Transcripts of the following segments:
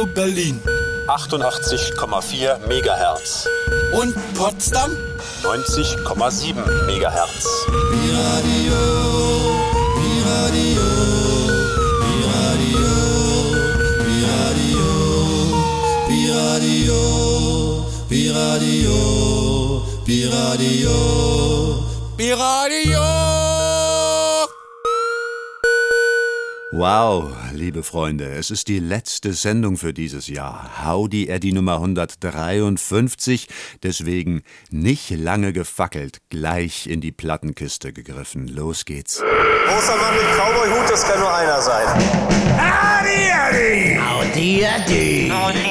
Radio Berlin. 88,4 Megahertz. Und Potsdam? 90,7 Megahertz. Radio, Radio, Radio, Radio, Radio, Radio, Radio, Radio. Wow, liebe Freunde, es ist die letzte Sendung für dieses Jahr. Howdy Eddie Nummer 153, deswegen nicht lange gefackelt, gleich in die Plattenkiste gegriffen. Los geht's. Großer Mann mit Cowboy-Hut, das kann nur einer sein. Howdy, Eddie! Howdy, Eddie! Von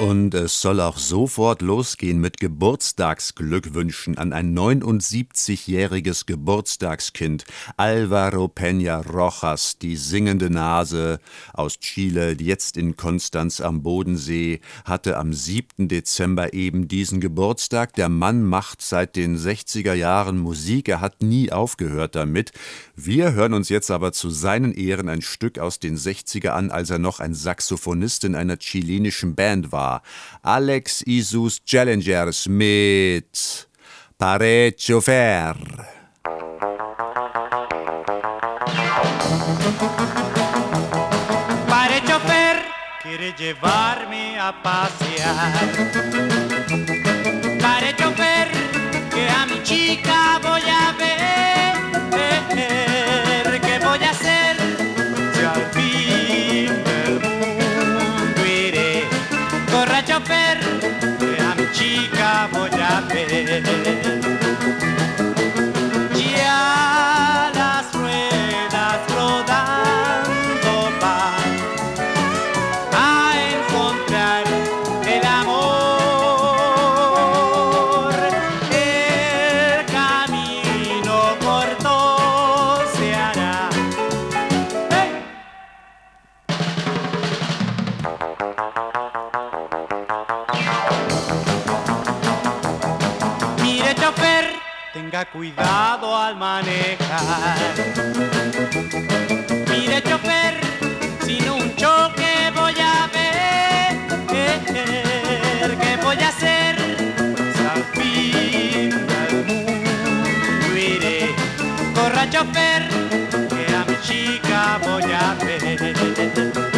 und es soll auch sofort losgehen mit Geburtstagsglückwünschen an ein 79-jähriges Geburtstagskind, Alvaro Peña Rojas, die singende Nase aus Chile, jetzt in Konstanz am Bodensee, hatte am 7. Dezember eben diesen Geburtstag. Der Mann macht seit den 60er Jahren Musik, er hat nie aufgehört damit. Wir hören uns jetzt aber zu seinen Ehren ein Stück aus den 60er an, als er noch ein Saxophonist in einer chilenischen Band war. Alex Isus Challengers mit Parecho Fer. Pare chofer, quiere llevarme a pasear. Pare chofer, que a mi chica voy a ver. Thank you. Cuidado al manejar. Mire, chofer, sin un choque voy a ver. ¿Qué voy a hacer? Al fin iré. Corra, chofer, que a mi chica voy a ver.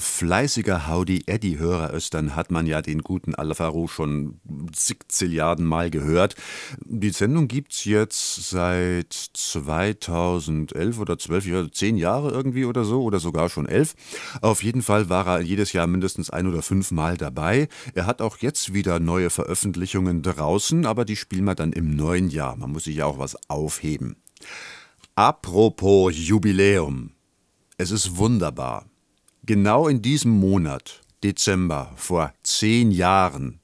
Fleißiger Howdy Eddie-Hörer ist, dann hat man ja den guten Alvaro schon zig Zilliarden Mal gehört. Die Sendung gibt's jetzt seit 2011 oder 12 Jahre, 10 Jahre irgendwie oder so, oder sogar schon 11. Auf jeden Fall war er jedes Jahr mindestens ein oder fünf Mal dabei. Er hat auch jetzt wieder neue Veröffentlichungen draußen, aber die spielen wir dann im neuen Jahr. Man muss sich ja auch was aufheben. Apropos Jubiläum. Es ist wunderbar. Genau in diesem Monat, Dezember, vor zehn Jahren,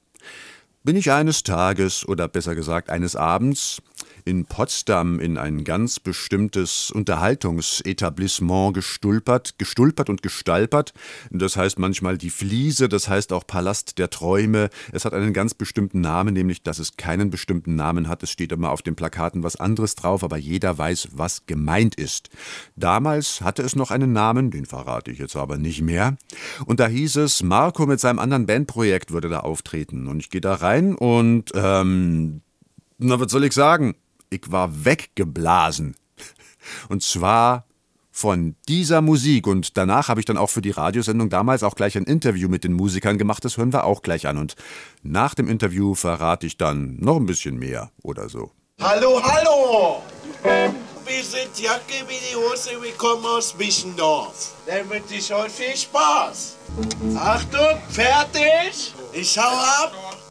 bin ich eines Tages oder besser gesagt eines Abends in Potsdam in ein ganz bestimmtes Unterhaltungsetablissement gestulpert, gestulpert und gestalpert. Das heißt manchmal die Fliese, das heißt auch Palast der Träume. Es hat einen ganz bestimmten Namen, nämlich dass es keinen bestimmten Namen hat. Es steht immer auf den Plakaten was anderes drauf, aber jeder weiß, was gemeint ist. Damals hatte es noch einen Namen, den verrate ich jetzt aber nicht mehr. Und da hieß es, Marco mit seinem anderen Bandprojekt würde da auftreten. Und ich gehe da rein und, ähm, na, was soll ich sagen? Ich war weggeblasen. Und zwar von dieser Musik. Und danach habe ich dann auch für die Radiosendung damals auch gleich ein Interview mit den Musikern gemacht. Das hören wir auch gleich an. Und nach dem Interview verrate ich dann noch ein bisschen mehr oder so. Hallo, hallo! Wir sind Jacke wie die Hose, wir kommen aus Wischendorf. Dann wünsche ich euch viel Spaß. Achtung, fertig? Ich hau ab.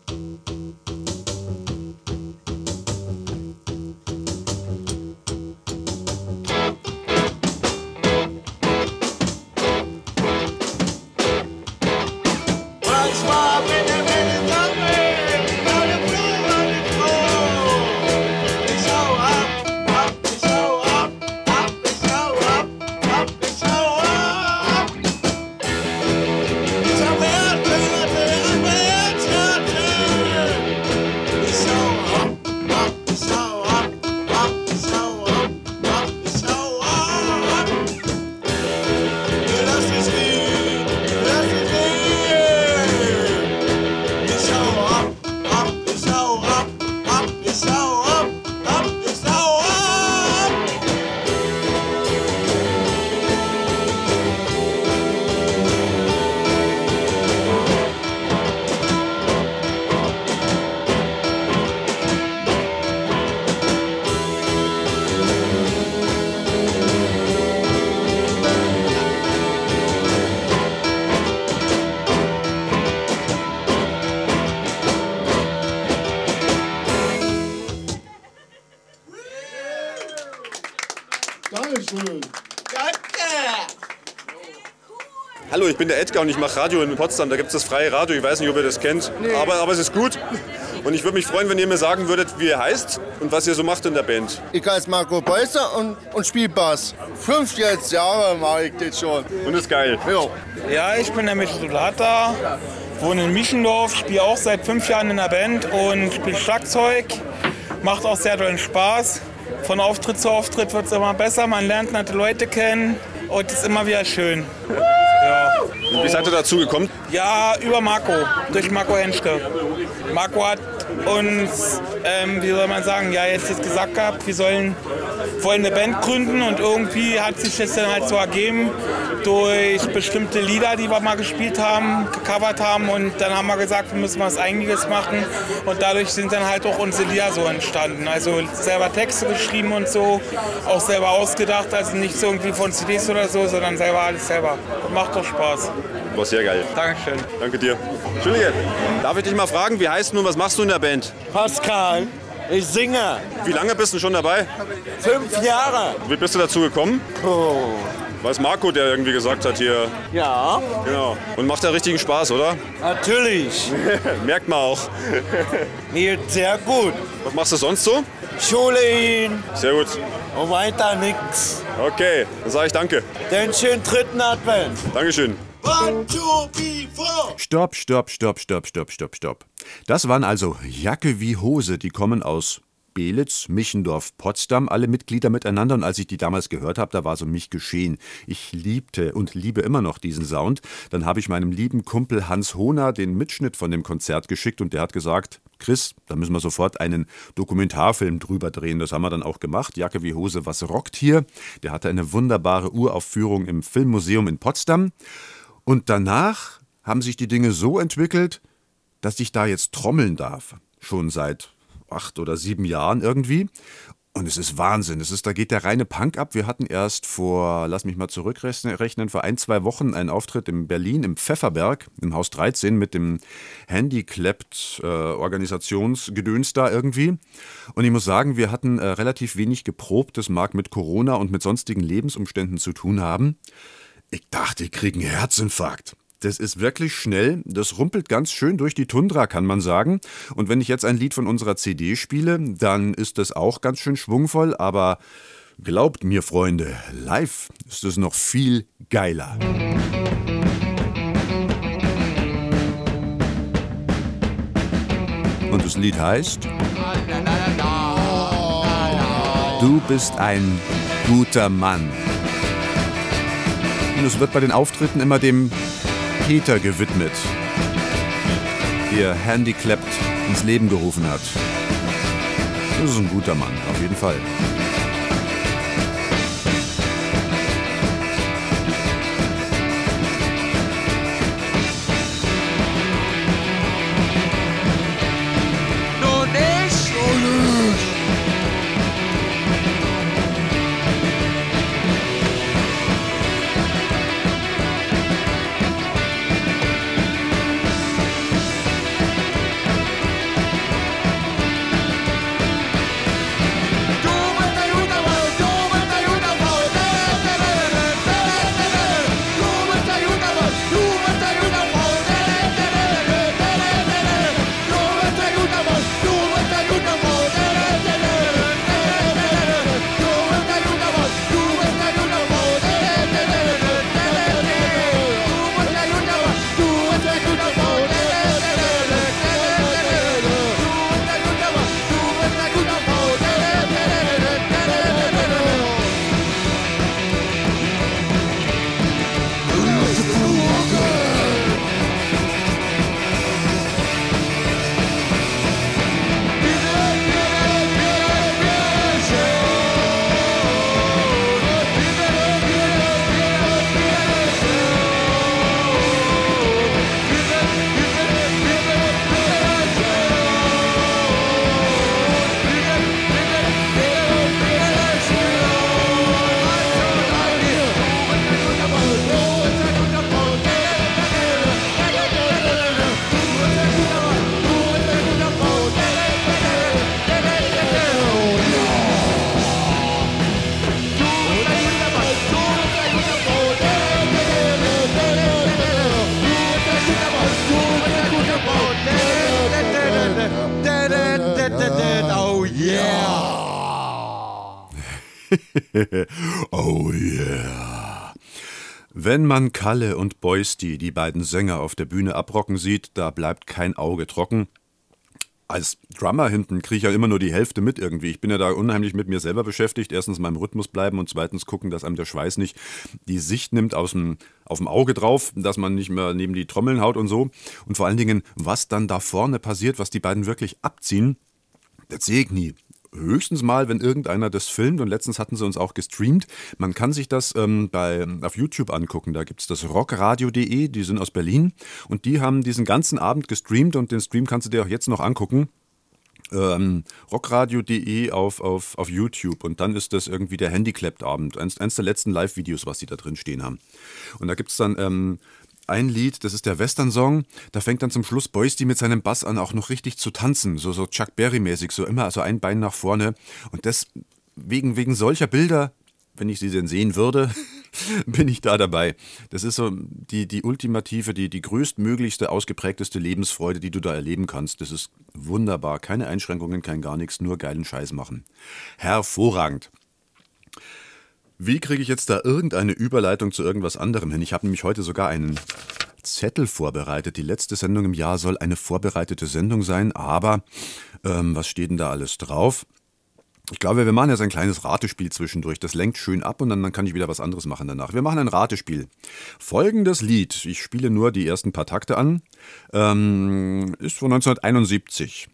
Bin der Edgar und ich mache Radio in Potsdam. Da gibt es das freie Radio. Ich weiß nicht, ob ihr das kennt, aber, aber es ist gut. Und ich würde mich freuen, wenn ihr mir sagen würdet, wie ihr heißt und was ihr so macht in der Band. Ich heiße Marco Beußer und, und spiele Bass. Fünf jetzt Jahre mache ich das schon. Und ist geil. Jo. Ja, ich bin der Mittelata, wohne in Mischendorf, spiele auch seit fünf Jahren in der Band und spiele Schlagzeug. Macht auch sehr tollen Spaß. Von Auftritt zu Auftritt wird es immer besser, man lernt nette Leute kennen und es ist immer wieder schön. Ja. Wie seid ihr dazu gekommen? Ja, über Marco, durch Marco Henschke. Marco hat uns, ähm, wie soll man sagen, ja jetzt, jetzt gesagt gehabt, wir sollen wollen eine Band gründen und irgendwie hat sich das dann halt so ergeben durch bestimmte Lieder, die wir mal gespielt haben, gecovert haben und dann haben wir gesagt, wir müssen was Eigenes machen und dadurch sind dann halt auch unsere Lieder so entstanden. Also selber Texte geschrieben und so, auch selber ausgedacht, also nicht so irgendwie von CDs oder so, sondern selber alles selber. Macht doch Spaß. War sehr geil. Dankeschön. Danke dir. Entschuldige, darf ich dich mal fragen, wie heißt du und was machst du in der Band? Pascal, ich singe. Wie lange bist du schon dabei? Fünf Jahre. Wie bist du dazu gekommen? Oh. Es Marco, der irgendwie gesagt hat hier. Ja, Genau. Und macht ja richtigen Spaß, oder? natürlich. Merkt man auch. Mir sehr gut. Was machst du sonst so? Schule hin Sehr gut. und weiter nix. Okay, dann sage ich danke. Den schönen dritten Advent. Dankeschön. One, two, three, four. Stopp, stopp, stopp, stopp, stopp, stopp, stopp. Das waren also Jacke wie Hose, die kommen aus Belitz, Michendorf, Potsdam, alle Mitglieder miteinander. Und als ich die damals gehört habe, da war so mich geschehen. Ich liebte und liebe immer noch diesen Sound. Dann habe ich meinem lieben Kumpel Hans Hohner den Mitschnitt von dem Konzert geschickt und der hat gesagt, Chris, da müssen wir sofort einen Dokumentarfilm drüber drehen. Das haben wir dann auch gemacht. Jacke wie Hose, was rockt hier? Der hatte eine wunderbare Uraufführung im Filmmuseum in Potsdam. Und danach haben sich die Dinge so entwickelt, dass ich da jetzt trommeln darf. Schon seit acht oder sieben Jahren irgendwie. Und es ist Wahnsinn. Es ist, da geht der reine Punk ab. Wir hatten erst vor, lass mich mal zurückrechnen, vor ein, zwei Wochen einen Auftritt in Berlin im Pfefferberg, im Haus 13 mit dem Handicapped-Organisationsgedöns da irgendwie. Und ich muss sagen, wir hatten äh, relativ wenig geprobt. Das mag mit Corona und mit sonstigen Lebensumständen zu tun haben. Ich dachte, ich kriege einen Herzinfarkt. Das ist wirklich schnell. Das rumpelt ganz schön durch die Tundra, kann man sagen. Und wenn ich jetzt ein Lied von unserer CD spiele, dann ist das auch ganz schön schwungvoll. Aber glaubt mir, Freunde, live ist es noch viel geiler. Und das Lied heißt Du bist ein guter Mann. Und es wird bei den Auftritten immer dem Peter gewidmet, der Handicapped ins Leben gerufen hat. Das ist ein guter Mann, auf jeden Fall. oh yeah. Wenn man Kalle und Boisti, die beiden Sänger, auf der Bühne abrocken sieht, da bleibt kein Auge trocken. Als Drummer hinten kriege ich ja immer nur die Hälfte mit irgendwie. Ich bin ja da unheimlich mit mir selber beschäftigt. Erstens meinem Rhythmus bleiben und zweitens gucken, dass einem der Schweiß nicht die Sicht nimmt aus dem, auf dem Auge drauf, dass man nicht mehr neben die Trommeln haut und so. Und vor allen Dingen, was dann da vorne passiert, was die beiden wirklich abziehen, das sehe ich nie. Höchstens mal, wenn irgendeiner das filmt und letztens hatten sie uns auch gestreamt. Man kann sich das ähm, bei, auf YouTube angucken. Da gibt es das rockradio.de, die sind aus Berlin und die haben diesen ganzen Abend gestreamt und den Stream kannst du dir auch jetzt noch angucken. Ähm, rockradio.de auf, auf, auf YouTube und dann ist das irgendwie der Handyclapped-Abend. Eins, eins der letzten Live-Videos, was die da drin stehen haben. Und da gibt es dann ähm, ein Lied, das ist der Western-Song, da fängt dann zum Schluss Boysti mit seinem Bass an, auch noch richtig zu tanzen, so, so Chuck Berry-mäßig, so immer, also ein Bein nach vorne. Und das, wegen, wegen solcher Bilder, wenn ich sie denn sehen würde, bin ich da dabei. Das ist so die, die ultimative, die, die größtmöglichste, ausgeprägteste Lebensfreude, die du da erleben kannst. Das ist wunderbar. Keine Einschränkungen, kein gar nichts, nur geilen Scheiß machen. Hervorragend. Wie kriege ich jetzt da irgendeine Überleitung zu irgendwas anderem hin? Ich habe nämlich heute sogar einen Zettel vorbereitet. Die letzte Sendung im Jahr soll eine vorbereitete Sendung sein, aber ähm, was steht denn da alles drauf? Ich glaube, wir machen jetzt ein kleines Ratespiel zwischendurch. Das lenkt schön ab und dann, kann ich wieder was anderes machen danach. Wir machen ein Ratespiel. Folgendes Lied, ich spiele nur die ersten paar Takte an, ähm, ist von 1971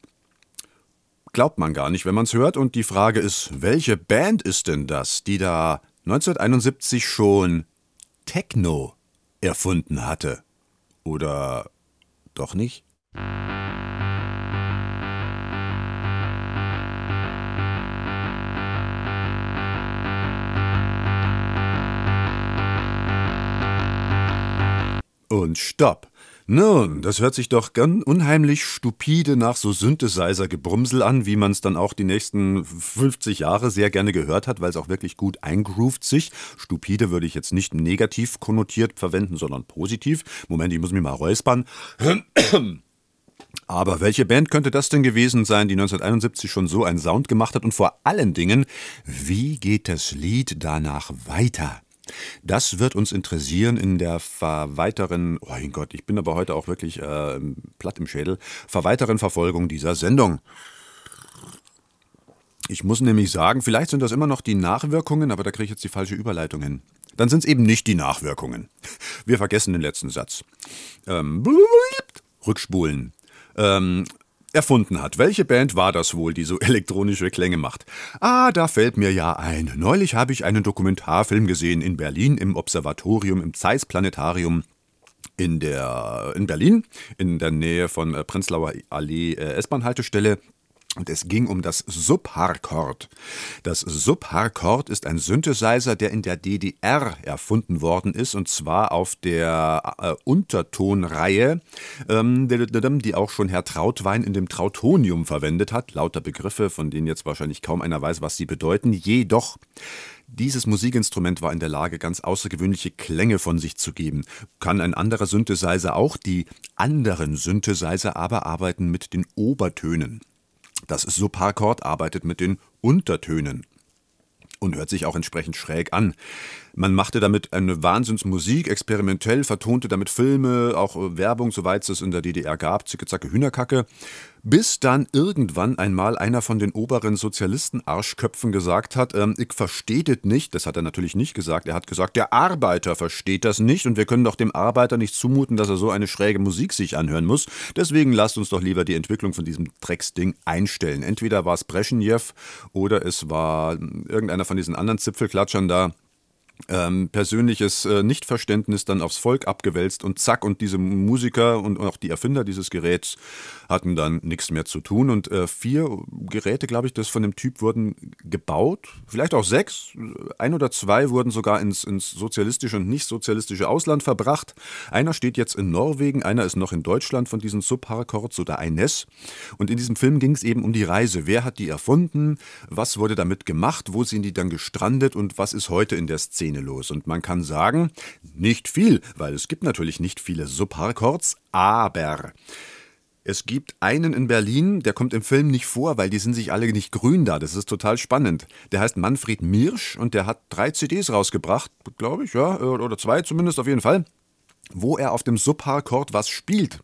glaubt man gar nicht, wenn man es hört. Und die Frage ist, welche Band ist denn das, die da 1971 schon Techno erfunden hatte? Oder doch nicht? Und stopp! Nun, das hört sich doch ganz unheimlich stupide nach so Synthesizer-Gebrumsel an, wie man es dann auch die nächsten 50 Jahre sehr gerne gehört hat, weil es auch wirklich gut eingroovt sich. Stupide würde ich jetzt nicht negativ konnotiert verwenden, sondern positiv. Moment, ich muss mich mal räuspern. Aber welche Band könnte das denn gewesen sein, die 1971 schon so einen Sound gemacht hat? Und vor allen Dingen, wie geht das Lied danach weiter? Das wird uns interessieren in der weiteren, oh mein Gott, ich bin aber heute auch wirklich äh, platt im Schädel, weiteren Verfolgung dieser Sendung. Ich muss nämlich sagen, vielleicht sind das immer noch die Nachwirkungen, aber da kriege ich jetzt die falsche Überleitung hin. Dann sind es eben nicht die Nachwirkungen. Wir vergessen den letzten Satz. Ähm, rückspulen ähm, erfunden hat. Welche Band war das wohl, die so elektronische Klänge macht? Ah, da fällt mir ja ein. Neulich habe ich einen Dokumentarfilm gesehen in Berlin im Observatorium im Zeiss Planetarium in der in Berlin in der Nähe von äh, Prenzlauer Allee äh, S-Bahn-Haltestelle. Und es ging um das Subharchord. Das Subharchord ist ein Synthesizer, der in der DDR erfunden worden ist, und zwar auf der äh, Untertonreihe, ähm, die auch schon Herr Trautwein in dem Trautonium verwendet hat. Lauter Begriffe, von denen jetzt wahrscheinlich kaum einer weiß, was sie bedeuten. Jedoch dieses Musikinstrument war in der Lage, ganz außergewöhnliche Klänge von sich zu geben. Kann ein anderer Synthesizer auch? Die anderen Synthesizer aber arbeiten mit den Obertönen. Das Subharchord arbeitet mit den Untertönen und hört sich auch entsprechend schräg an. Man machte damit eine Wahnsinnsmusik, experimentell, vertonte damit Filme, auch Werbung, soweit es in der DDR gab, zicke zacke Hühnerkacke, bis dann irgendwann einmal einer von den oberen Sozialisten-Arschköpfen gesagt hat, ähm, ich verstehe das nicht. Das hat er natürlich nicht gesagt. Er hat gesagt, der Arbeiter versteht das nicht und wir können doch dem Arbeiter nicht zumuten, dass er so eine schräge Musik sich anhören muss. Deswegen lasst uns doch lieber die Entwicklung von diesem Drecksding einstellen. Entweder war es Breschenjew oder es war irgendeiner von diesen anderen Zipfelklatschern da ähm, persönliches äh, Nichtverständnis dann aufs Volk abgewälzt und zack, und diese Musiker und auch die Erfinder dieses Geräts hatten dann nichts mehr zu tun. Und äh, vier Geräte, glaube ich, das von dem Typ wurden gebaut, vielleicht auch sechs, ein oder zwei wurden sogar ins, ins sozialistische und nicht sozialistische Ausland verbracht. Einer steht jetzt in Norwegen, einer ist noch in Deutschland von diesen Subharkords oder Eines. Und in diesem Film ging es eben um die Reise. Wer hat die erfunden? Was wurde damit gemacht? Wo sind die dann gestrandet? Und was ist heute in der Szene? Szene los. Und man kann sagen, nicht viel, weil es gibt natürlich nicht viele Subharchords, aber es gibt einen in Berlin, der kommt im Film nicht vor, weil die sind sich alle nicht grün da. Das ist total spannend. Der heißt Manfred Mirsch und der hat drei CDs rausgebracht, glaube ich, ja, oder zwei zumindest auf jeden Fall, wo er auf dem Subharchord was spielt.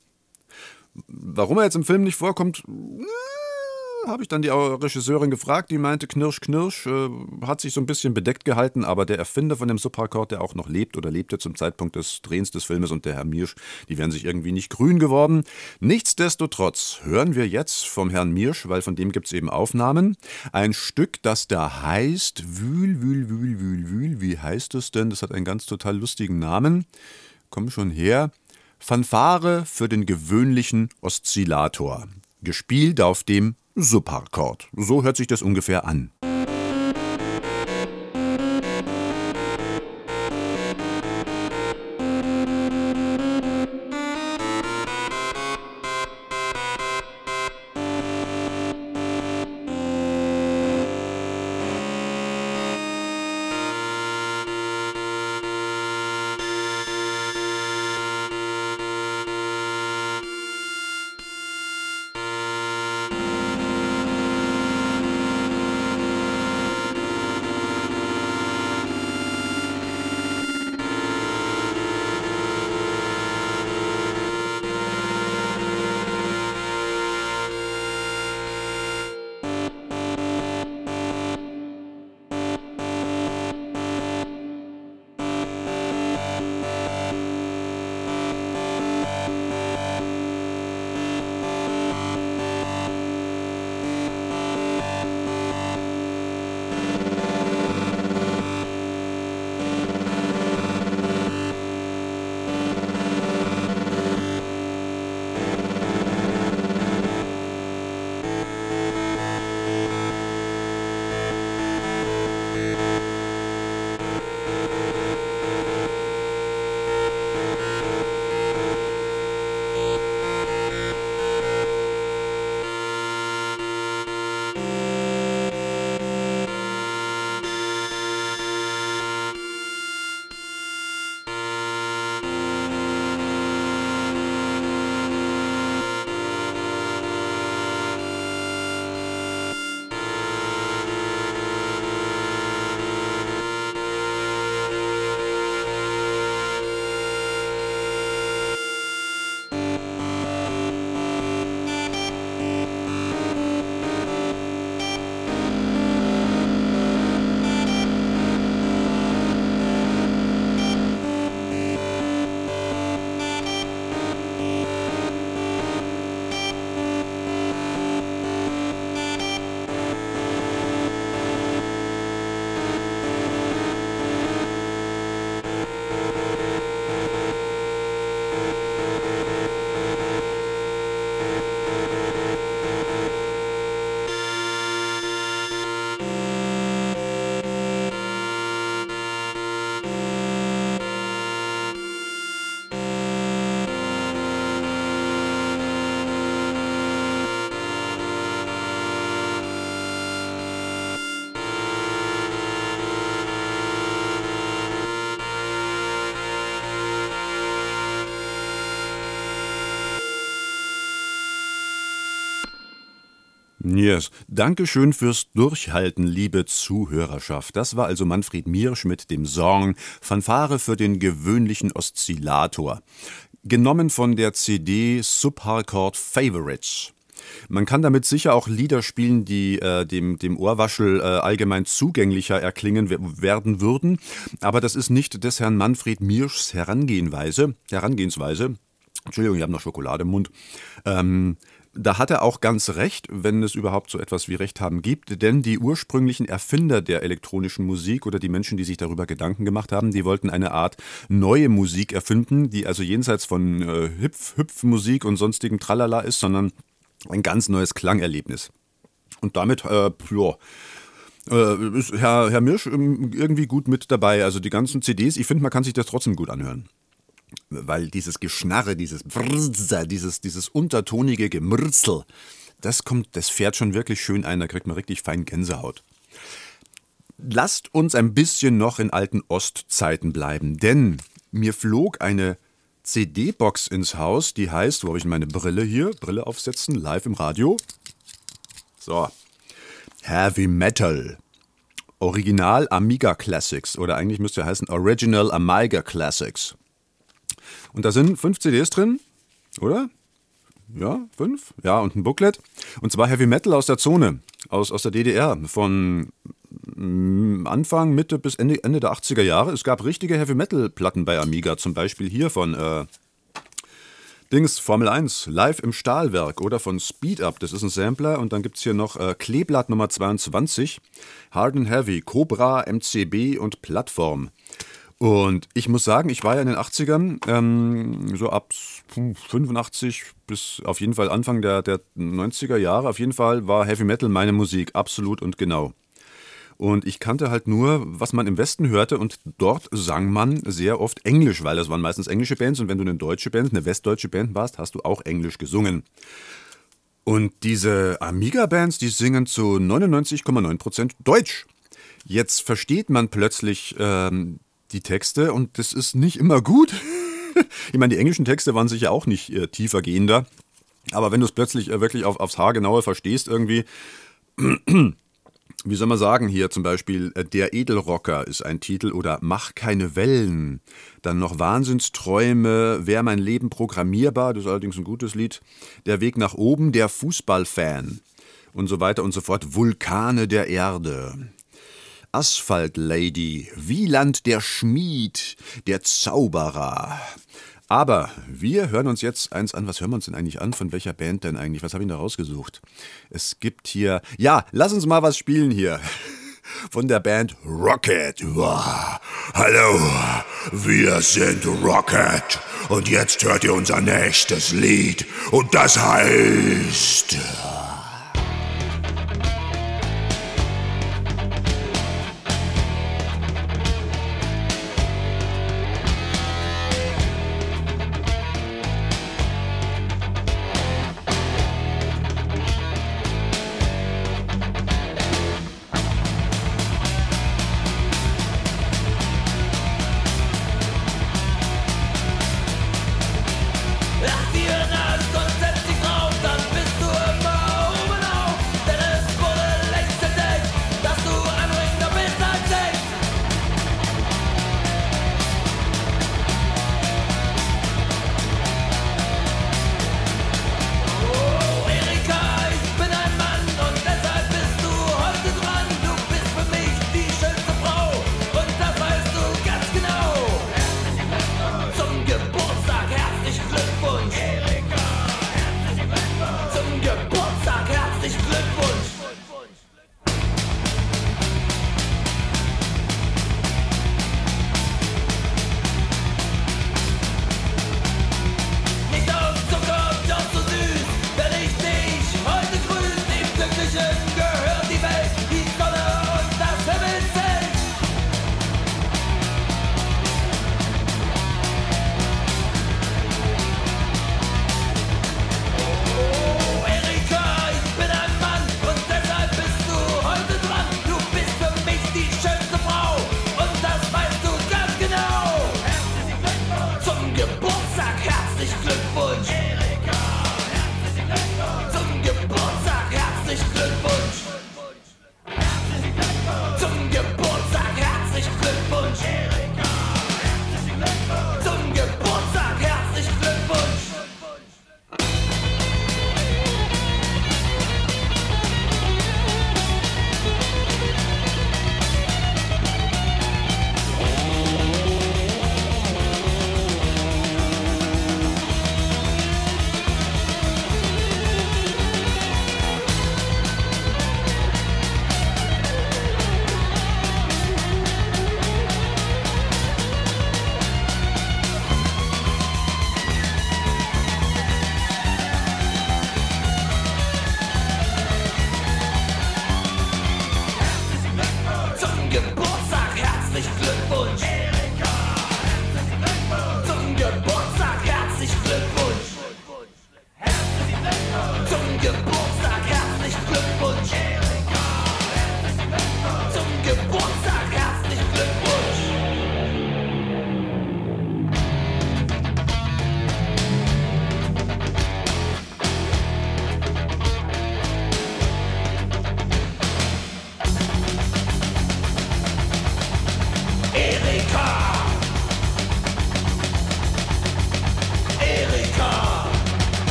Warum er jetzt im Film nicht vorkommt, habe ich dann die Regisseurin gefragt, die meinte, Knirsch, Knirsch, äh, hat sich so ein bisschen bedeckt gehalten, aber der Erfinder von dem Subharkord, der auch noch lebt oder lebte zum Zeitpunkt des Drehens des Filmes und der Herr Mirsch, die wären sich irgendwie nicht grün geworden. Nichtsdestotrotz hören wir jetzt vom Herrn Mirsch, weil von dem gibt es eben Aufnahmen, ein Stück, das da heißt Wühl, Wühl, Wühl, Wühl, Wühl. Wie heißt es denn? Das hat einen ganz total lustigen Namen. Komm schon her. Fanfare für den gewöhnlichen Oszillator. Gespielt auf dem Subharchord. So hört sich das ungefähr an. Yes. Dankeschön fürs Durchhalten, liebe Zuhörerschaft. Das war also Manfred Miersch mit dem Song Fanfare für den gewöhnlichen Oszillator. Genommen von der CD Subharcourt Favorites. Man kann damit sicher auch Lieder spielen, die äh, dem, dem Ohrwaschel äh, allgemein zugänglicher erklingen werden würden. Aber das ist nicht des Herrn Manfred Mierschs Herangehensweise. Herangehensweise. Entschuldigung, ich habe noch Schokolade im Mund. Ähm, da hat er auch ganz recht, wenn es überhaupt so etwas wie Recht haben gibt, denn die ursprünglichen Erfinder der elektronischen Musik oder die Menschen, die sich darüber Gedanken gemacht haben, die wollten eine Art neue Musik erfinden, die also jenseits von äh, Hüpf-Hüpf-Musik und sonstigem Tralala ist, sondern ein ganz neues Klangerlebnis. Und damit, äh, ja, äh, ist Herr, Herr Mirsch ähm, irgendwie gut mit dabei. Also die ganzen CDs, ich finde, man kann sich das trotzdem gut anhören. Weil dieses Geschnarre, dieses Brrrr, dieses, dieses untertonige Gemürzel, das kommt, das fährt schon wirklich schön ein, da kriegt man richtig fein Gänsehaut. Lasst uns ein bisschen noch in alten Ostzeiten bleiben, denn mir flog eine CD-Box ins Haus, die heißt, wo habe ich meine Brille hier? Brille aufsetzen, live im Radio. So. Heavy Metal. Original Amiga Classics oder eigentlich müsste heißen Original Amiga Classics. Und da sind fünf CDs drin, oder? Ja, fünf? Ja, und ein Booklet. Und zwar Heavy Metal aus der Zone, aus, aus der DDR, von mm, Anfang, Mitte bis Ende, Ende der 80er Jahre. Es gab richtige Heavy Metal-Platten bei Amiga, zum Beispiel hier von äh, Dings, Formel 1, live im Stahlwerk oder von Speed Up, das ist ein Sampler. Und dann gibt es hier noch äh, Kleeblatt Nummer 22, Hard and Heavy, Cobra, MCB und Plattform. Und ich muss sagen, ich war ja in den 80ern, ähm, so ab 85 bis auf jeden Fall Anfang der, der 90er Jahre, auf jeden Fall war Heavy Metal meine Musik, absolut und genau. Und ich kannte halt nur, was man im Westen hörte und dort sang man sehr oft Englisch, weil das waren meistens englische Bands und wenn du eine deutsche Band, eine westdeutsche Band warst, hast du auch Englisch gesungen. Und diese Amiga-Bands, die singen zu 99,9% Deutsch. Jetzt versteht man plötzlich ähm, die Texte und das ist nicht immer gut. ich meine, die englischen Texte waren sicher auch nicht äh, tiefer gehender. Aber wenn du es plötzlich äh, wirklich auf, aufs Haar genauer verstehst, irgendwie, wie soll man sagen, hier zum Beispiel äh, Der Edelrocker ist ein Titel oder Mach keine Wellen. Dann noch Wahnsinnsträume, Wär mein Leben programmierbar, das ist allerdings ein gutes Lied. Der Weg nach oben, der Fußballfan und so weiter und so fort. Vulkane der Erde. Asphalt Lady, Wieland der Schmied, der Zauberer. Aber wir hören uns jetzt eins an. Was hören wir uns denn eigentlich an? Von welcher Band denn eigentlich? Was habe ich da rausgesucht? Es gibt hier. Ja, lass uns mal was spielen hier. Von der Band Rocket. Wow. Hallo, wir sind Rocket. Und jetzt hört ihr unser nächstes Lied. Und das heißt.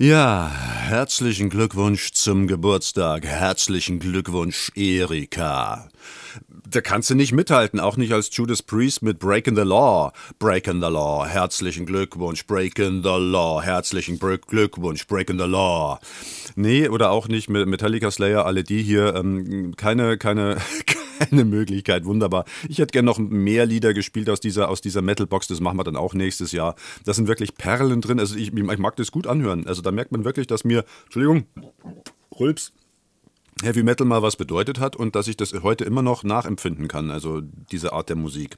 Ja, herzlichen Glückwunsch zum Geburtstag. Herzlichen Glückwunsch, Erika. Da kannst du nicht mithalten, auch nicht als Judas Priest mit Breaking the Law. Breaking the Law. Herzlichen Glückwunsch, Breaking the Law. Herzlichen Glückwunsch, Breaking the Law. Nee, oder auch nicht mit Metallica Slayer, alle die hier. Ähm, keine, keine, keine Möglichkeit. Wunderbar. Ich hätte gerne noch mehr Lieder gespielt aus dieser, aus dieser Metalbox. Das machen wir dann auch nächstes Jahr. Da sind wirklich Perlen drin. Also ich, ich mag das gut anhören. Also da merkt man wirklich, dass mir, Entschuldigung, Rülps, Heavy Metal mal was bedeutet hat und dass ich das heute immer noch nachempfinden kann, also diese Art der Musik.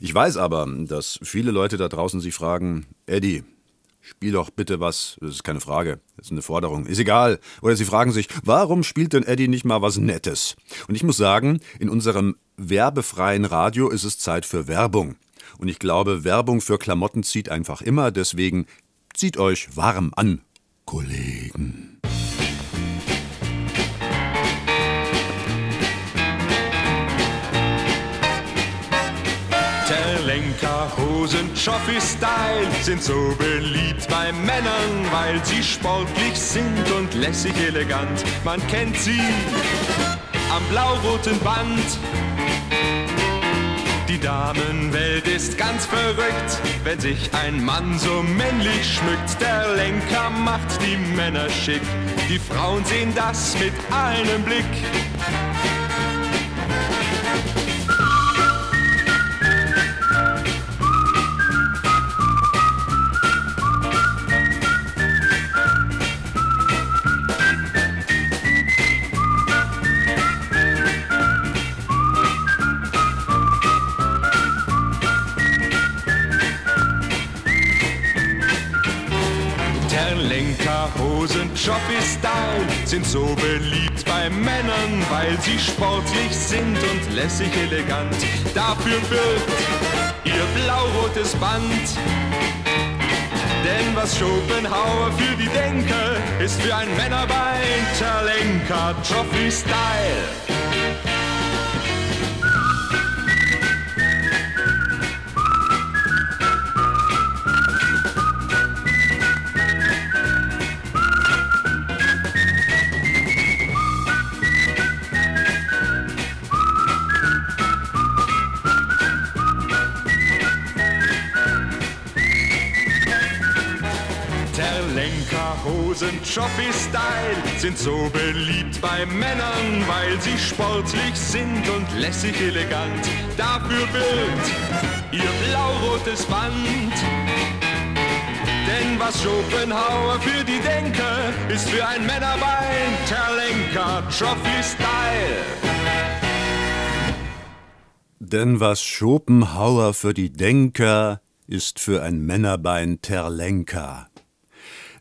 Ich weiß aber, dass viele Leute da draußen sich fragen, Eddie, spiel doch bitte was, das ist keine Frage, das ist eine Forderung, ist egal. Oder sie fragen sich, warum spielt denn Eddie nicht mal was Nettes? Und ich muss sagen, in unserem werbefreien Radio ist es Zeit für Werbung. Und ich glaube, Werbung für Klamotten zieht einfach immer, deswegen zieht euch warm an, Kollegen. Terlenka Hosen Choffy Style sind so beliebt bei Männern, weil sie sportlich sind und lässig elegant. Man kennt sie am blau-roten Band. Die Damenwelt ist ganz verrückt, wenn sich ein Mann so männlich schmückt. Der Lenker macht die Männer schick, die Frauen sehen das mit einem Blick. Terlenka Hosen Choppy Style sind so beliebt bei Männern, weil sie sportlich sind und lässig elegant. Dafür birgt ihr blau-rotes Band. Denn was Schopenhauer für die Denker ist für ein Männerbein Terlenka Trophy Style. Hosen Choppy Style sind so beliebt bei Männern, weil sie sportlich sind und lässig elegant. Dafür birgt ihr blau-rotes Band. Denn was Schopenhauer für die Denker ist für ein Männerbein Terlenka Trophy Style. Denn was Schopenhauer für die Denker ist für ein Männerbein Terlenka.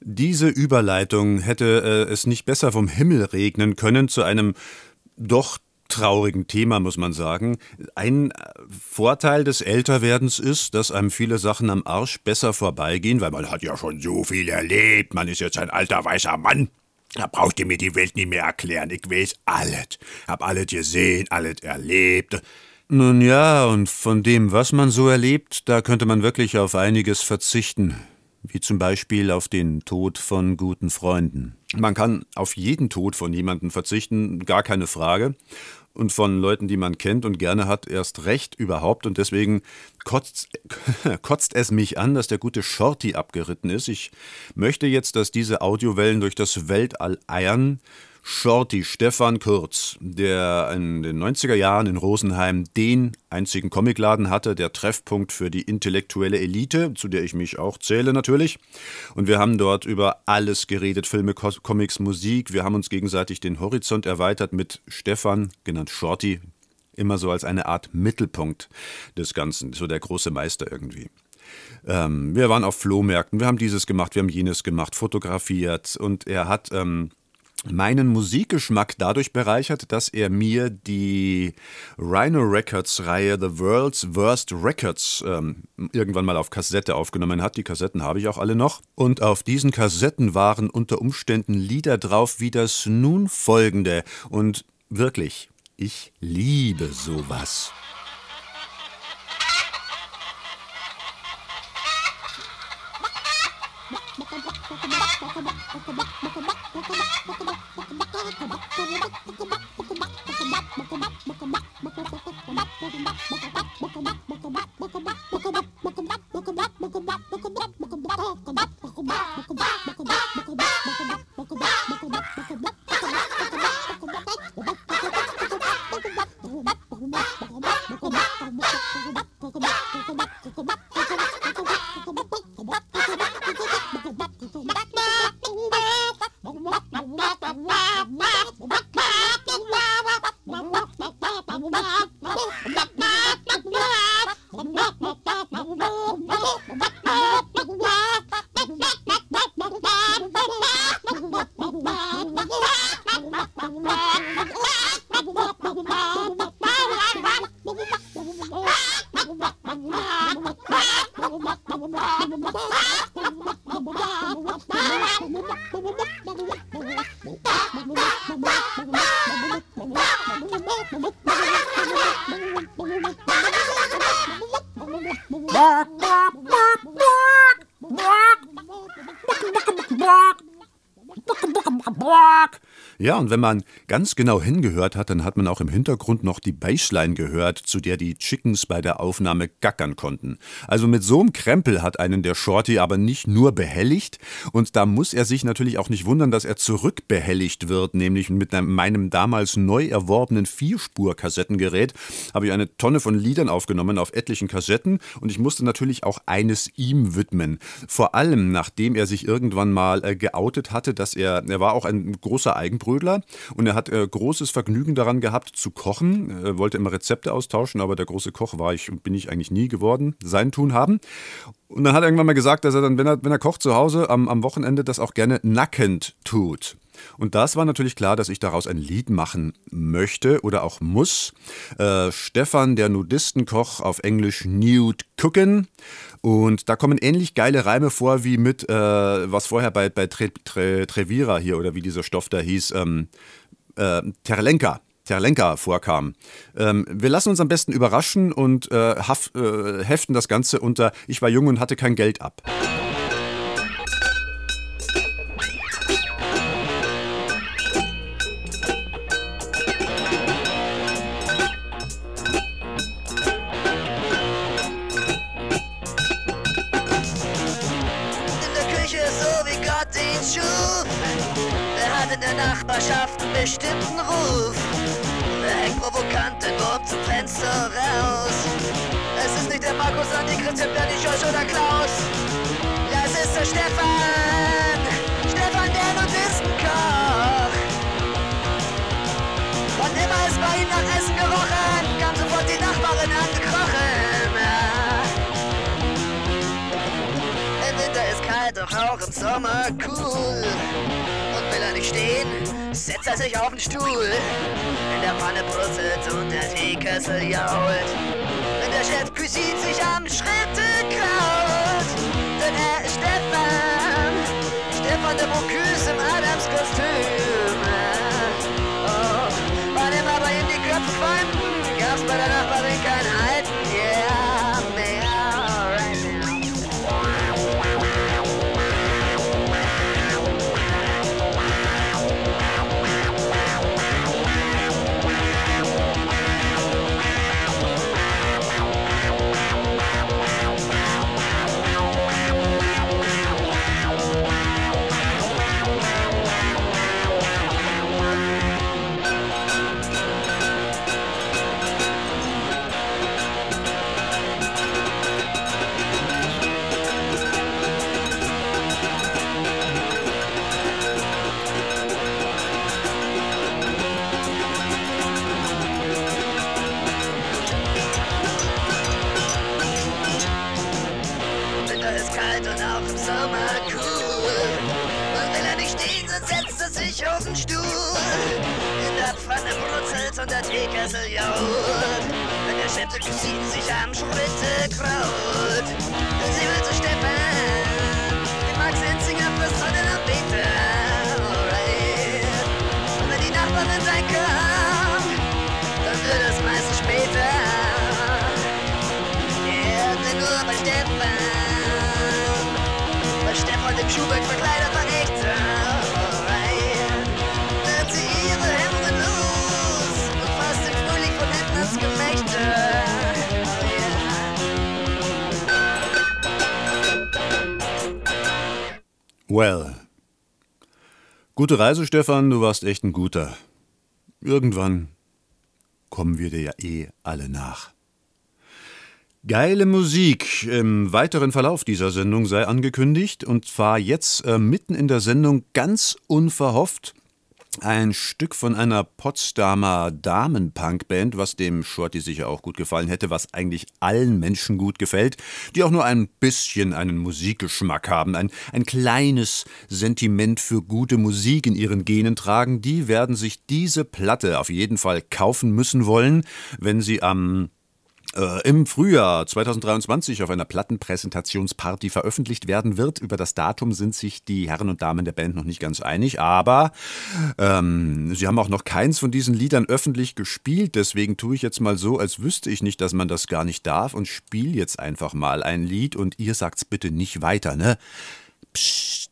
Diese Überleitung hätte äh, es nicht besser vom Himmel regnen können zu einem doch traurigen Thema, muss man sagen. Ein äh, Vorteil des Älterwerdens ist, dass einem viele Sachen am Arsch besser vorbeigehen, weil man hat ja schon so viel erlebt. Man ist jetzt ein alter weißer Mann. Da braucht ihr mir die Welt nicht mehr erklären. Ich weiß alles. Hab alles gesehen, alles erlebt. Nun ja, und von dem, was man so erlebt, da könnte man wirklich auf einiges verzichten wie zum Beispiel auf den Tod von guten Freunden. Man kann auf jeden Tod von jemandem verzichten, gar keine Frage. Und von Leuten, die man kennt und gerne hat, erst recht überhaupt. Und deswegen kotzt, kotzt es mich an, dass der gute Shorty abgeritten ist. Ich möchte jetzt, dass diese Audiowellen durch das Weltall eiern. Shorty Stefan Kurz, der in den 90er Jahren in Rosenheim den einzigen Comicladen hatte, der Treffpunkt für die intellektuelle Elite, zu der ich mich auch zähle natürlich. Und wir haben dort über alles geredet, Filme, Comics, Musik. Wir haben uns gegenseitig den Horizont erweitert mit Stefan, genannt Shorty, immer so als eine Art Mittelpunkt des Ganzen, so der große Meister irgendwie. Ähm, wir waren auf Flohmärkten, wir haben dieses gemacht, wir haben jenes gemacht, fotografiert und er hat... Ähm, meinen Musikgeschmack dadurch bereichert, dass er mir die Rhino Records Reihe The World's Worst Records ähm, irgendwann mal auf Kassette aufgenommen hat. Die Kassetten habe ich auch alle noch. Und auf diesen Kassetten waren unter Umständen Lieder drauf wie das nun folgende. Und wirklich, ich liebe sowas. Go back. ba ba ba ba. Ja, und wenn man ganz genau hingehört hat, dann hat man auch im Hintergrund noch die Bassline gehört, zu der die Chickens bei der Aufnahme gackern konnten. Also mit so einem Krempel hat einen der Shorty aber nicht nur behelligt, und da muss er sich natürlich auch nicht wundern, dass er zurückbehelligt wird, nämlich mit einem, meinem damals neu erworbenen Vierspur-Kassettengerät habe ich eine Tonne von Liedern aufgenommen auf etlichen Kassetten und ich musste natürlich auch eines ihm widmen. Vor allem, nachdem er sich irgendwann mal äh, geoutet hatte, dass er, er war auch ein großer Eigenbrötler und er hat äh, großes Vergnügen daran gehabt zu kochen, er wollte immer Rezepte austauschen, aber der große Koch war ich und bin ich eigentlich nie geworden, sein Tun haben. Und dann hat er irgendwann mal gesagt, dass er dann, wenn er, wenn er kocht zu Hause am, am Wochenende, das auch gerne nackend tut. Und das war natürlich klar, dass ich daraus ein Lied machen möchte oder auch muss. Äh, Stefan, der Nudistenkoch, auf Englisch Nude Cookin. Und da kommen ähnlich geile Reime vor wie mit, äh, was vorher bei, bei Tre, Tre, Trevira hier oder wie dieser Stoff da hieß, ähm, äh, Terlenka. Terlenka vorkam. Ähm, wir lassen uns am besten überraschen und äh, haf, äh, heften das Ganze unter Ich war jung und hatte kein Geld ab. Wurm zum Fenster raus. Es ist nicht der Markus an die Rezept, der nicht Josh oder Klaus. Ja, es ist der. Stefan, auch im Sommer cool. Und will er nicht stehen, setzt er sich auf den Stuhl. In der Pfanne brutzelt und der Teekessel jault. Wenn der Chef Cuisine sich am Schritte kraut. Denn er ist Stefan, Stefan der Bocuse im Adams-Kostüm. Oh, wann immer bei ihm die Köpfe qualmten, gab's bei der Nachbarin jault. Wenn der der Cuisine sich am Schritte kraut. Sie will zu Stefan, den Max Enzinger fürs Sonnenanbeter. Alright. Und wenn die Nachbarin sein kann, dann wird es meistens später. Ja, denn nur bei Stefan. Bei Stefan dem Schuhwerk Verkleider Well. Gute Reise, Stefan, du warst echt ein guter. Irgendwann kommen wir dir ja eh alle nach. Geile Musik im weiteren Verlauf dieser Sendung sei angekündigt und zwar jetzt äh, mitten in der Sendung ganz unverhofft ein Stück von einer Potsdamer Damenpunkband, was dem Shorty sicher auch gut gefallen hätte, was eigentlich allen Menschen gut gefällt, die auch nur ein bisschen einen Musikgeschmack haben, ein, ein kleines Sentiment für gute Musik in ihren Genen tragen, die werden sich diese Platte auf jeden Fall kaufen müssen wollen, wenn sie am äh, im Frühjahr 2023 auf einer Plattenpräsentationsparty veröffentlicht werden wird. Über das Datum sind sich die Herren und Damen der Band noch nicht ganz einig, aber ähm, sie haben auch noch keins von diesen Liedern öffentlich gespielt. Deswegen tue ich jetzt mal so, als wüsste ich nicht, dass man das gar nicht darf und spiele jetzt einfach mal ein Lied und ihr sagt's bitte nicht weiter, ne? Psst.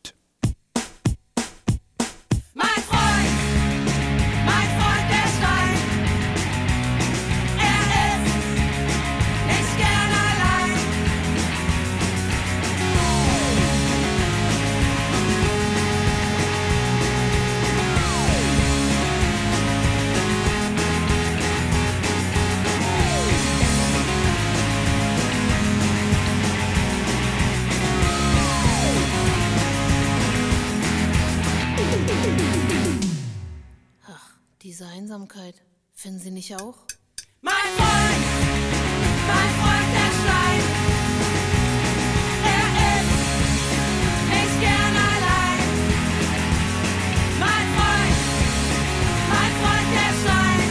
Einsamkeit, finden Sie nicht auch? Mein Freund, mein Freund, der Stein. Er ist nicht gern allein. Mein Freund, mein Freund, der Stein.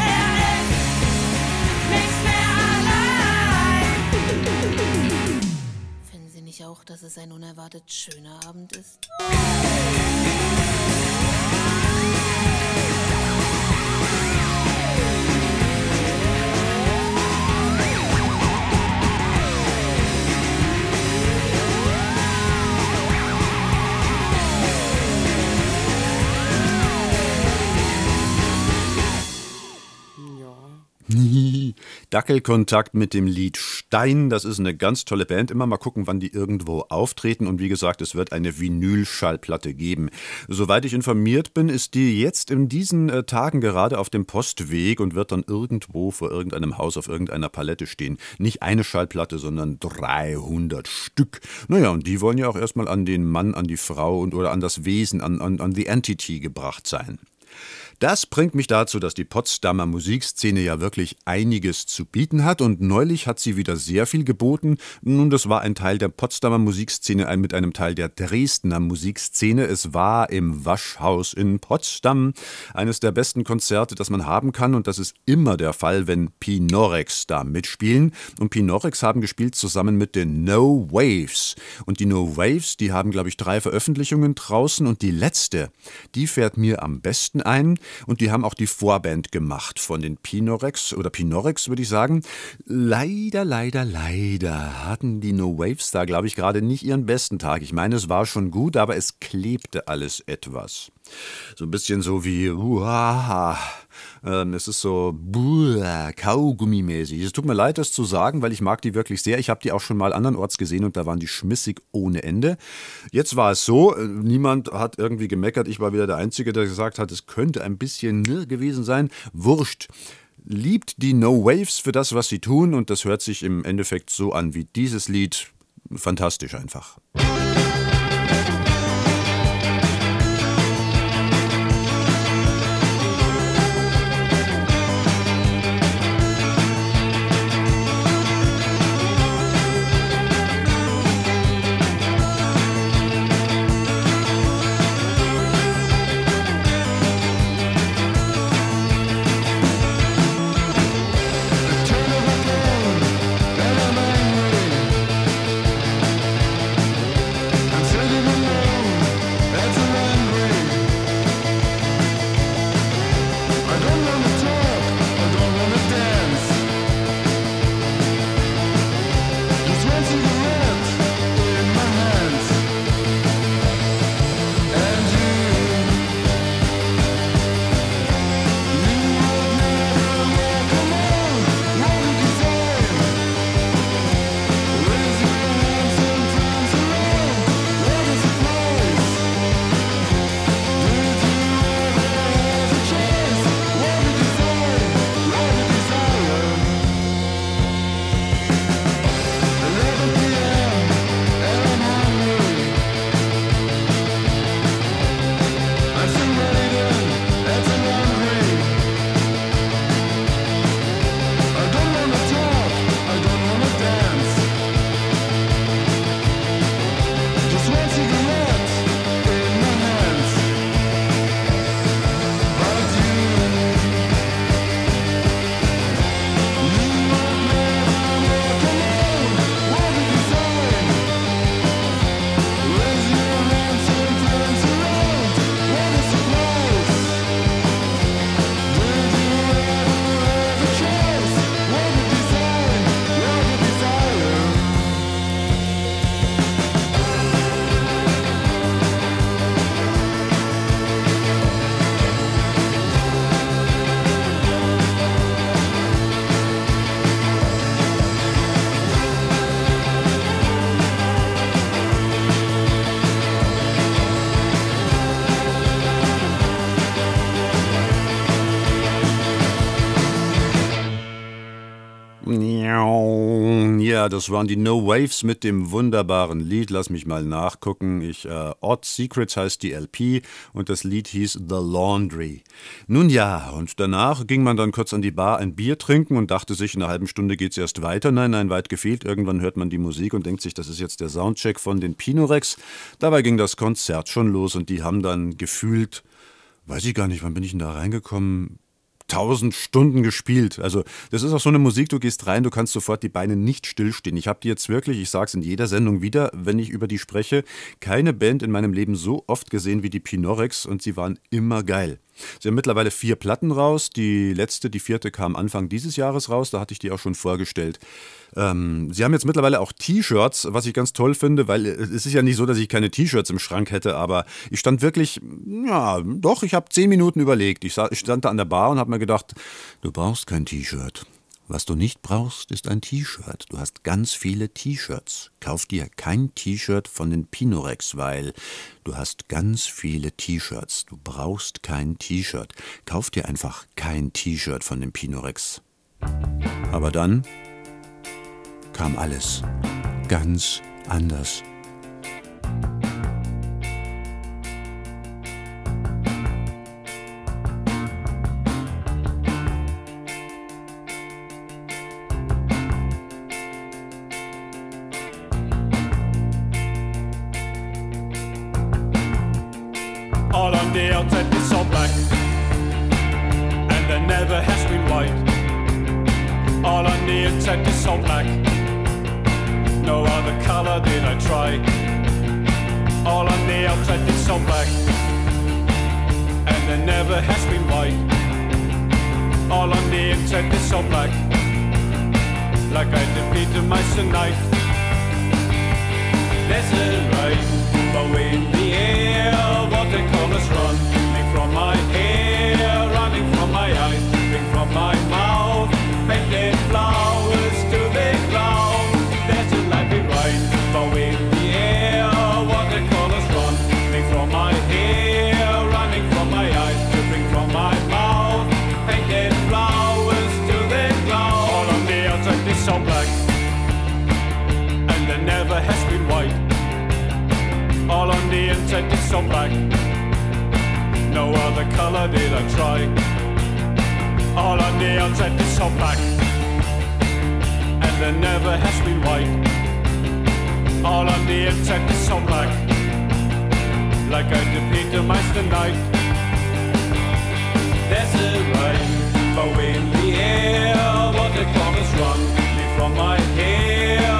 Er ist nicht mehr allein. Finden Sie nicht auch, dass es ein unerwartet schöner Abend ist? Dackelkontakt mit dem Lied Stein, das ist eine ganz tolle Band. Immer mal gucken, wann die irgendwo auftreten. Und wie gesagt, es wird eine Vinylschallplatte geben. Soweit ich informiert bin, ist die jetzt in diesen äh, Tagen gerade auf dem Postweg und wird dann irgendwo vor irgendeinem Haus auf irgendeiner Palette stehen. Nicht eine Schallplatte, sondern 300 Stück. Naja, und die wollen ja auch erstmal an den Mann, an die Frau und oder an das Wesen, an, an, an the Entity gebracht sein. Das bringt mich dazu, dass die Potsdamer Musikszene ja wirklich einiges zu bieten hat und neulich hat sie wieder sehr viel geboten. Nun, das war ein Teil der Potsdamer Musikszene mit einem Teil der Dresdner Musikszene. Es war im Waschhaus in Potsdam eines der besten Konzerte, das man haben kann und das ist immer der Fall, wenn Pinorex da mitspielen. Und Pinorex haben gespielt zusammen mit den No Waves. Und die No Waves, die haben, glaube ich, drei Veröffentlichungen draußen und die letzte, die fährt mir am besten ein. Und die haben auch die Vorband gemacht von den Pinorex oder Pinorex, würde ich sagen. Leider, leider, leider hatten die No Waves da, glaube ich, gerade nicht ihren besten Tag. Ich meine, es war schon gut, aber es klebte alles etwas. So ein bisschen so wie, uah, ähm, es ist so buah, Kaugummimäßig. Es tut mir leid, das zu sagen, weil ich mag die wirklich sehr. Ich habe die auch schon mal andernorts gesehen und da waren die schmissig ohne Ende. Jetzt war es so, äh, niemand hat irgendwie gemeckert. Ich war wieder der Einzige, der gesagt hat, es könnte ein bisschen ne, gewesen sein. Wurscht. Liebt die No Waves für das, was sie tun und das hört sich im Endeffekt so an wie dieses Lied. Fantastisch einfach. Das waren die No Waves mit dem wunderbaren Lied. Lass mich mal nachgucken. Ich, äh, Odd Secrets heißt die LP und das Lied hieß The Laundry. Nun ja, und danach ging man dann kurz an die Bar ein Bier trinken und dachte sich, in einer halben Stunde geht's erst weiter. Nein, nein, weit gefehlt. Irgendwann hört man die Musik und denkt sich, das ist jetzt der Soundcheck von den Pinorex. Dabei ging das Konzert schon los und die haben dann gefühlt, weiß ich gar nicht, wann bin ich denn da reingekommen? Tausend Stunden gespielt. Also das ist auch so eine Musik, du gehst rein, du kannst sofort die Beine nicht stillstehen. Ich habe die jetzt wirklich, ich sage es in jeder Sendung wieder, wenn ich über die spreche, keine Band in meinem Leben so oft gesehen wie die Pinorex und sie waren immer geil. Sie haben mittlerweile vier Platten raus. Die letzte, die vierte, kam Anfang dieses Jahres raus. Da hatte ich die auch schon vorgestellt. Ähm, sie haben jetzt mittlerweile auch T-Shirts, was ich ganz toll finde, weil es ist ja nicht so, dass ich keine T-Shirts im Schrank hätte, aber ich stand wirklich, ja, doch, ich habe zehn Minuten überlegt. Ich stand da an der Bar und habe mir gedacht, du brauchst kein T-Shirt. Was du nicht brauchst, ist ein T-Shirt. Du hast ganz viele T-Shirts. Kauf dir kein T-Shirt von den Pinorex, weil du hast ganz viele T-Shirts. Du brauchst kein T-Shirt. Kauf dir einfach kein T-Shirt von den Pinorex. Aber dann kam alles ganz anders. Color did I try. All on the outside is so black, and there never has been white. All on the inside is so black, like I defeated my tonight. There's a rainbow in the air, watercolors running from my hair, running from my eyes, dripping from my mouth, color did I try. All on the outside is so black, and there never has been white. All on the inside is so black, like I defeat the Meister Knight. There's a rainbow in the air, watercolors running from my hair,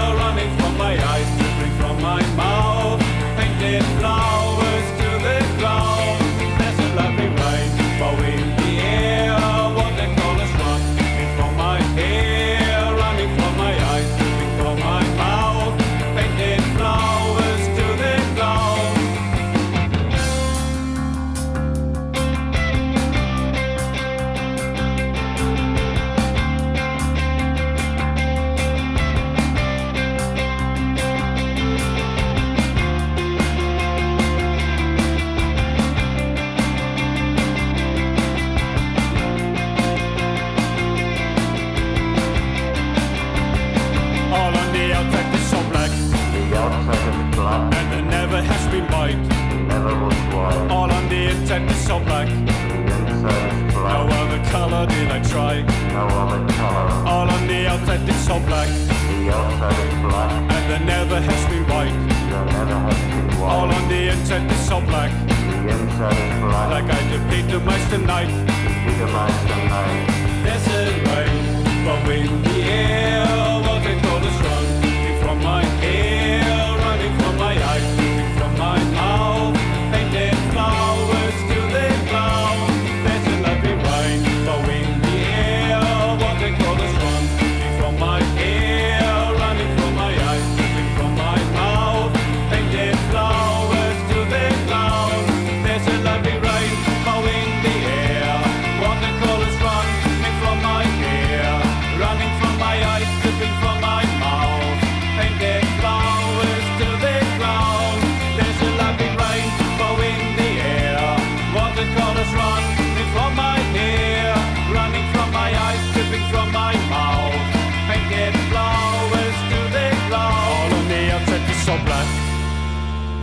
inside is so black. Inside black. No other color did I try. No other color. All on the outside is so black. The outside is black. And there never has been white. There never has been white. All on the inside is so black. The inside is black. Like I defeat the Meister Knight. Defeat the Meister Knight. There's a rainbow in the air.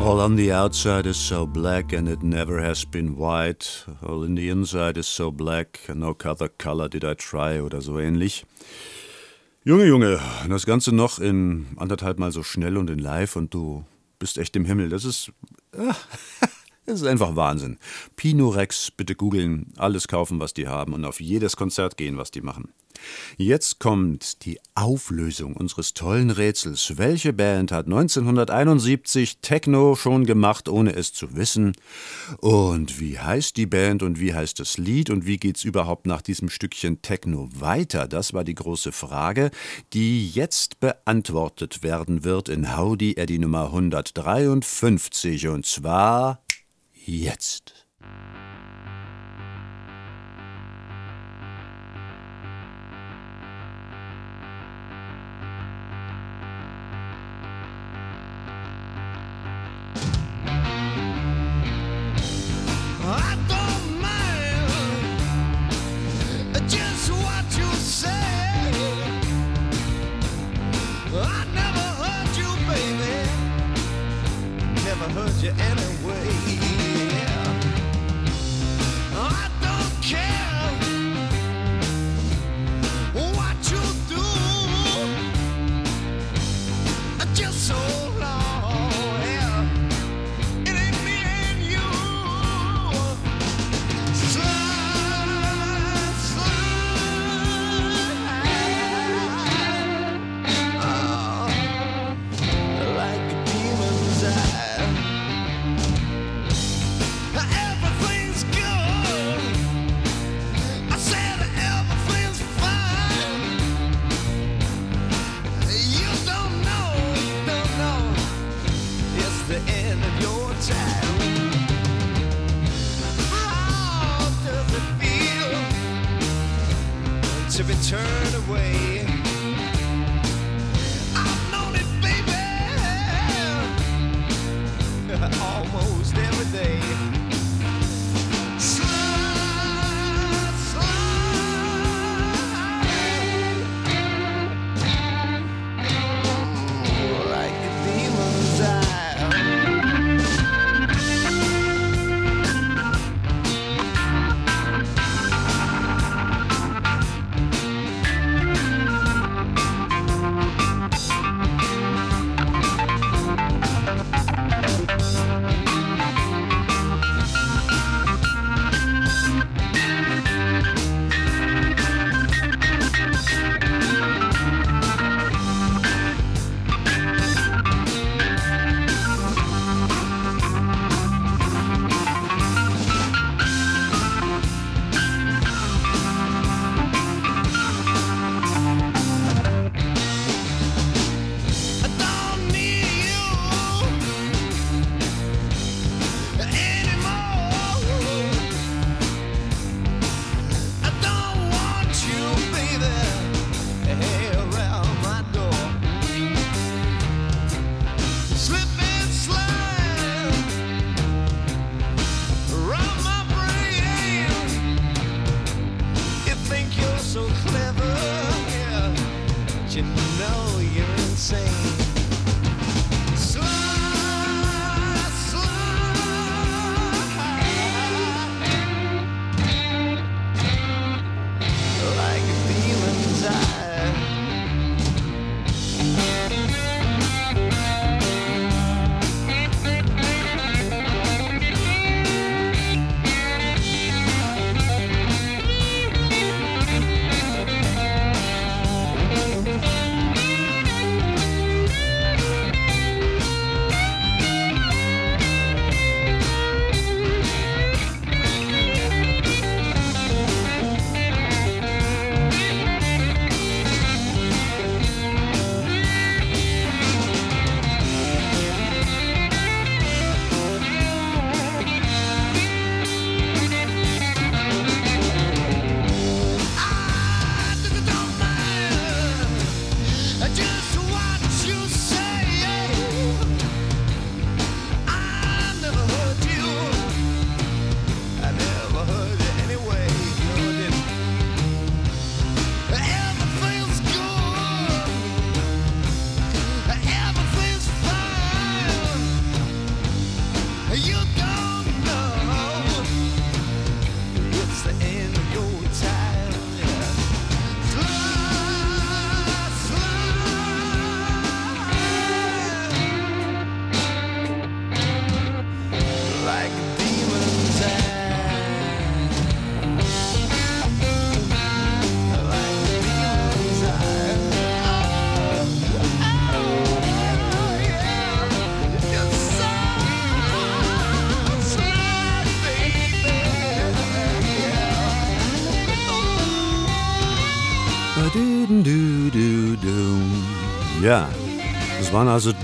All on the outside is so black and it never has been white. All in the inside is so black and no other color did I try oder so ähnlich. Junge, Junge, das Ganze noch in anderthalb Mal so schnell und in live und du bist echt im Himmel. Das ist. Das ist einfach Wahnsinn. Pino Rex, bitte googeln, alles kaufen, was die haben und auf jedes Konzert gehen, was die machen. Jetzt kommt die Auflösung unseres tollen Rätsels. Welche Band hat 1971 Techno schon gemacht, ohne es zu wissen? Und wie heißt die Band und wie heißt das Lied und wie geht's überhaupt nach diesem Stückchen Techno weiter? Das war die große Frage, die jetzt beantwortet werden wird in Howdy Eddy Nummer 153 und zwar jetzt. I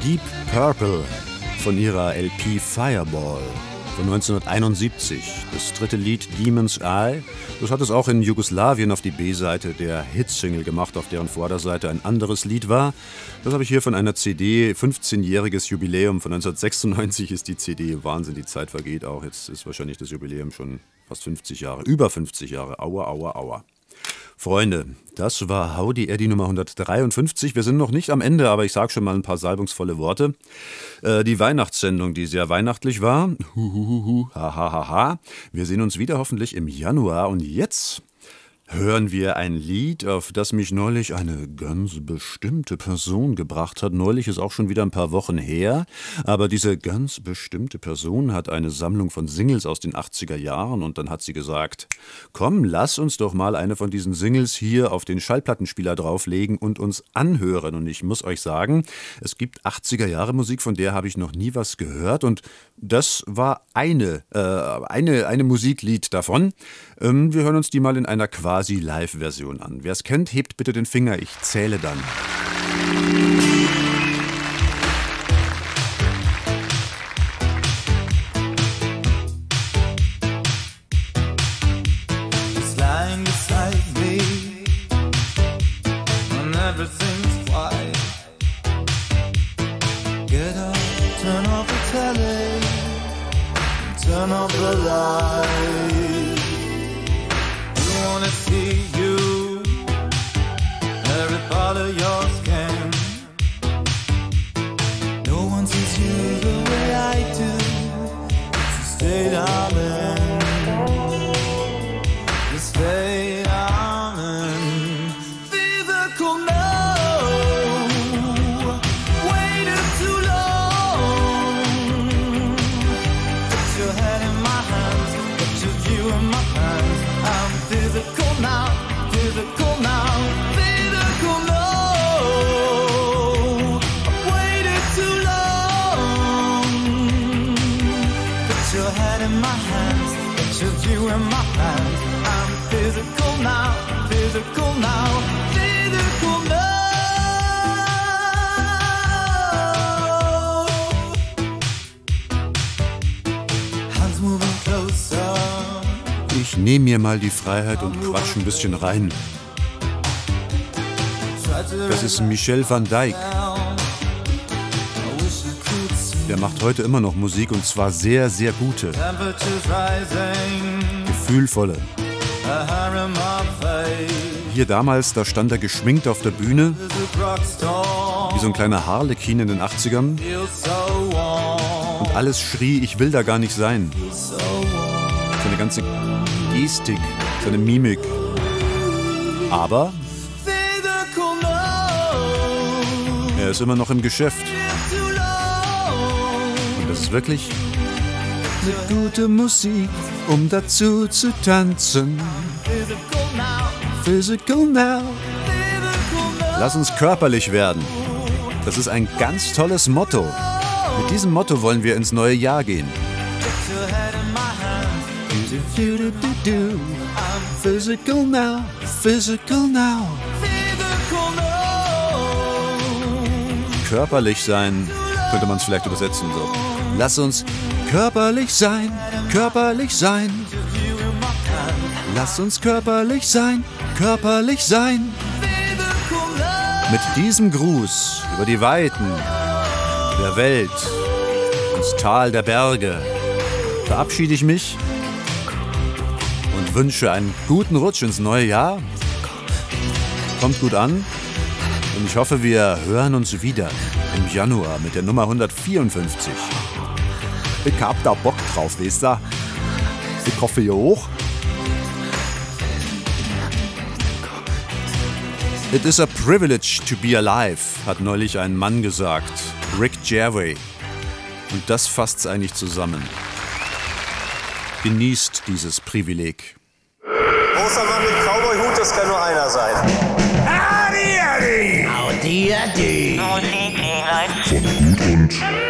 Deep Purple von ihrer LP Fireball von 1971. Das dritte Lied Demon's Eye. Das hat es auch in Jugoslawien auf die B-Seite der Hitsingle gemacht, auf deren Vorderseite ein anderes Lied war. Das habe ich hier von einer CD, 15-jähriges Jubiläum. Von 1996 ist die CD. Wahnsinn, die Zeit vergeht auch. Jetzt ist wahrscheinlich das Jubiläum schon fast 50 Jahre, über 50 Jahre. Aua, aua, aua. Freunde, das war Howdy Eddie Nummer 153. Wir sind noch nicht am Ende, aber ich sage schon mal ein paar salbungsvolle Worte. Äh, die Weihnachtssendung, die sehr weihnachtlich war. Huhuhuhu, ha, ha, ha, ha. Wir sehen uns wieder hoffentlich im Januar. Und jetzt hören wir ein Lied, auf das mich neulich eine ganz bestimmte Person gebracht hat. Neulich ist auch schon wieder ein paar Wochen her, aber diese ganz bestimmte Person hat eine Sammlung von Singles aus den 80er Jahren und dann hat sie gesagt, komm, lass uns doch mal eine von diesen Singles hier auf den Schallplattenspieler drauflegen und uns anhören. Und ich muss euch sagen, es gibt 80er Jahre Musik, von der habe ich noch nie was gehört und das war eine, äh, eine, eine Musiklied davon. Ähm, wir hören uns die mal in einer quasi Live-Version an. Wer es kennt, hebt bitte den Finger, ich zähle dann. Bisschen rein. Das ist Michel van Dijk. Der macht heute immer noch Musik und zwar sehr, sehr gute, gefühlvolle. Hier damals, da stand er geschminkt auf der Bühne, wie so ein kleiner Harlekin in den 80ern. Feels so warm. Und alles schrie, ich will da gar nicht sein. Seine ganze Gestik, seine Mimik. Aber er ist immer noch im Geschäft. Und das ist wirklich eine gute Musik, um dazu zu tanzen. Physical now. Lass uns körperlich werden. Das ist ein ganz tolles Motto. Mit diesem Motto wollen wir ins neue Jahr gehen. In my hands. Physical now, physical now. Physical no. Körperlich sein, könnte man es vielleicht übersetzen so. Lass uns körperlich sein, körperlich sein. Lass uns körperlich sein, körperlich sein. Mit diesem Gruß über die Weiten der Welt, ins Tal der Berge, verabschiede ich mich wünsche einen guten Rutsch ins neue Jahr. Kommt gut an und ich hoffe, wir hören uns wieder im Januar mit der Nummer 154. Ich hab da Bock drauf, weißt du? Ich hoffe, ihr hoch. It is a privilege to be alive, hat neulich ein Mann gesagt. Rick Gervais. Und das fasst's eigentlich zusammen. Genießt dieses Privileg. Großer Mann mit Cowboy-Hut, das kann nur einer sein. Howdy, Eddie! Von Gut und